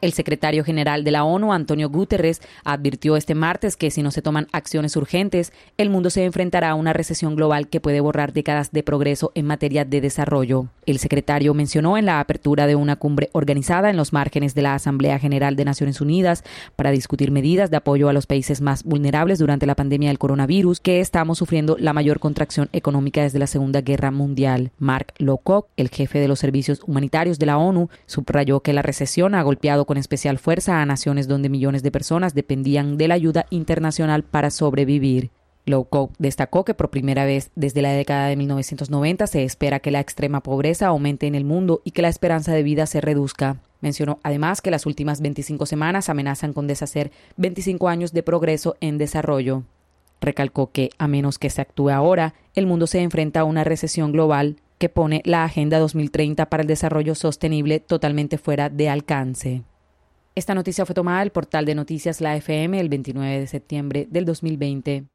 El secretario general de la ONU, Antonio Guterres, advirtió este martes que si no se toman acciones urgentes, el mundo se enfrentará a una recesión global que puede borrar décadas de progreso en materia de desarrollo. El secretario mencionó en la apertura de una cumbre organizada en los márgenes de la Asamblea General de Naciones Unidas para discutir medidas de apoyo a los países más vulnerables durante la pandemia del coronavirus que estamos sufriendo la mayor contracción económica desde la Segunda Guerra Mundial. Mark Lowcock, el jefe de los servicios humanitarios de la ONU, subrayó que la recesión ha golpeado con especial fuerza a naciones donde millones de personas dependían de la ayuda internacional para sobrevivir. Lowcock destacó que por primera vez desde la década de 1990 se espera que la extrema pobreza aumente en el mundo y que la esperanza de vida se reduzca. Mencionó además que las últimas 25 semanas amenazan con deshacer 25 años de progreso en desarrollo. Recalcó que, a menos que se actúe ahora, el mundo se enfrenta a una recesión global que pone la Agenda 2030 para el Desarrollo Sostenible totalmente fuera de alcance. Esta noticia fue tomada del portal de noticias La FM el 29 de septiembre del 2020.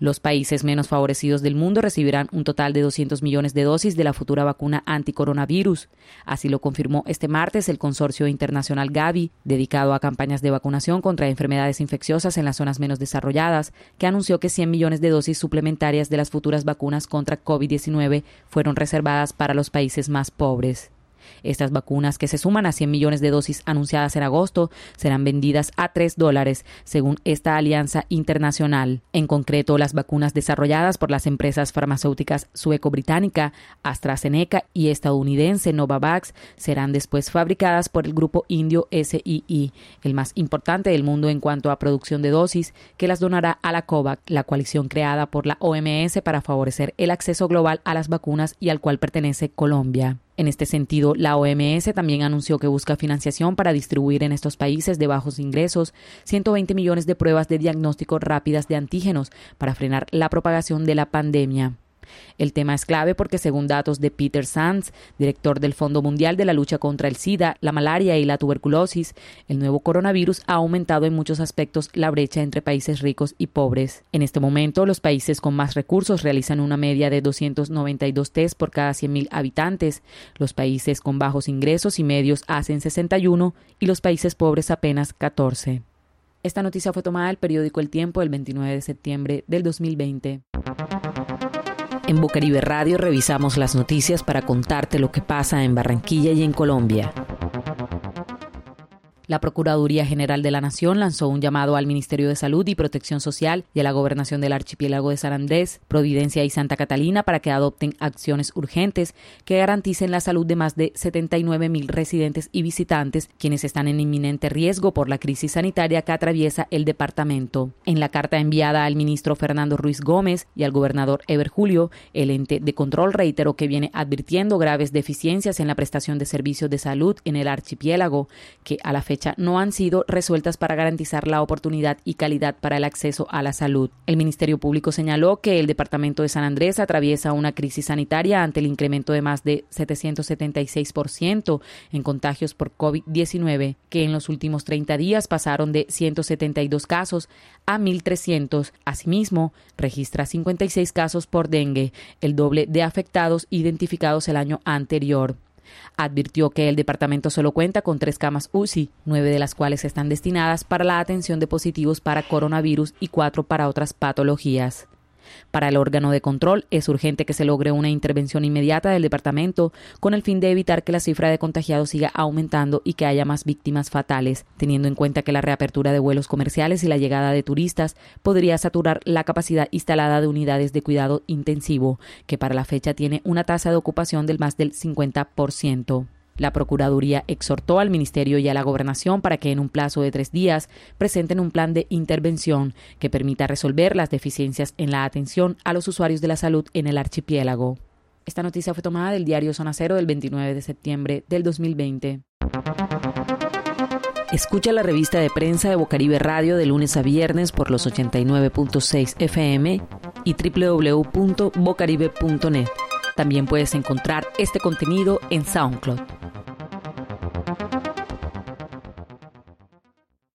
Los países menos favorecidos del mundo recibirán un total de 200 millones de dosis de la futura vacuna anticoronavirus. Así lo confirmó este martes el consorcio internacional Gavi, dedicado a campañas de vacunación contra enfermedades infecciosas en las zonas menos desarrolladas, que anunció que 100 millones de dosis suplementarias de las futuras vacunas contra COVID-19 fueron reservadas para los países más pobres. Estas vacunas, que se suman a 100 millones de dosis anunciadas en agosto, serán vendidas a 3 dólares, según esta alianza internacional. En concreto, las vacunas desarrolladas por las empresas farmacéuticas sueco-británica, AstraZeneca y estadounidense Novavax serán después fabricadas por el grupo indio SII, el más importante del mundo en cuanto a producción de dosis, que las donará a la COVAX, la coalición creada por la OMS para favorecer el acceso global a las vacunas y al cual pertenece Colombia. En este sentido, la OMS también anunció que busca financiación para distribuir en estos países de bajos ingresos 120 millones de pruebas de diagnóstico rápidas de antígenos para frenar la propagación de la pandemia. El tema es clave porque según datos de Peter Sands, director del Fondo Mundial de la Lucha contra el SIDA, la malaria y la tuberculosis, el nuevo coronavirus ha aumentado en muchos aspectos la brecha entre países ricos y pobres. En este momento, los países con más recursos realizan una media de 292 test por cada 100.000 habitantes, los países con bajos ingresos y medios hacen 61 y los países pobres apenas 14. Esta noticia fue tomada del periódico El Tiempo el 29 de septiembre del 2020. En Bucaribe Radio revisamos las noticias para contarte lo que pasa en Barranquilla y en Colombia. La Procuraduría General de la Nación lanzó un llamado al Ministerio de Salud y Protección Social y a la Gobernación del Archipiélago de San Andrés, Providencia y Santa Catalina para que adopten acciones urgentes que garanticen la salud de más de 79 mil residentes y visitantes, quienes están en inminente riesgo por la crisis sanitaria que atraviesa el departamento. En la carta enviada al ministro Fernando Ruiz Gómez y al gobernador Eber Julio, el ente de control reiteró que viene advirtiendo graves deficiencias en la prestación de servicios de salud en el archipiélago, que a la no han sido resueltas para garantizar la oportunidad y calidad para el acceso a la salud. El Ministerio Público señaló que el Departamento de San Andrés atraviesa una crisis sanitaria ante el incremento de más de 776% en contagios por COVID-19, que en los últimos 30 días pasaron de 172 casos a 1.300. Asimismo, registra 56 casos por dengue, el doble de afectados identificados el año anterior. Advirtió que el departamento solo cuenta con tres camas UCI, nueve de las cuales están destinadas para la atención de positivos para coronavirus y cuatro para otras patologías. Para el órgano de control es urgente que se logre una intervención inmediata del departamento con el fin de evitar que la cifra de contagiados siga aumentando y que haya más víctimas fatales, teniendo en cuenta que la reapertura de vuelos comerciales y la llegada de turistas podría saturar la capacidad instalada de unidades de cuidado intensivo, que para la fecha tiene una tasa de ocupación del más del 50%. La Procuraduría exhortó al Ministerio y a la Gobernación para que en un plazo de tres días presenten un plan de intervención que permita resolver las deficiencias en la atención a los usuarios de la salud en el archipiélago. Esta noticia fue tomada del diario Zona Cero del 29 de septiembre del 2020. Escucha la revista de prensa de Bocaribe Radio de lunes a viernes por los 89.6 FM y www.bocaribe.net. También puedes encontrar este contenido en SoundCloud.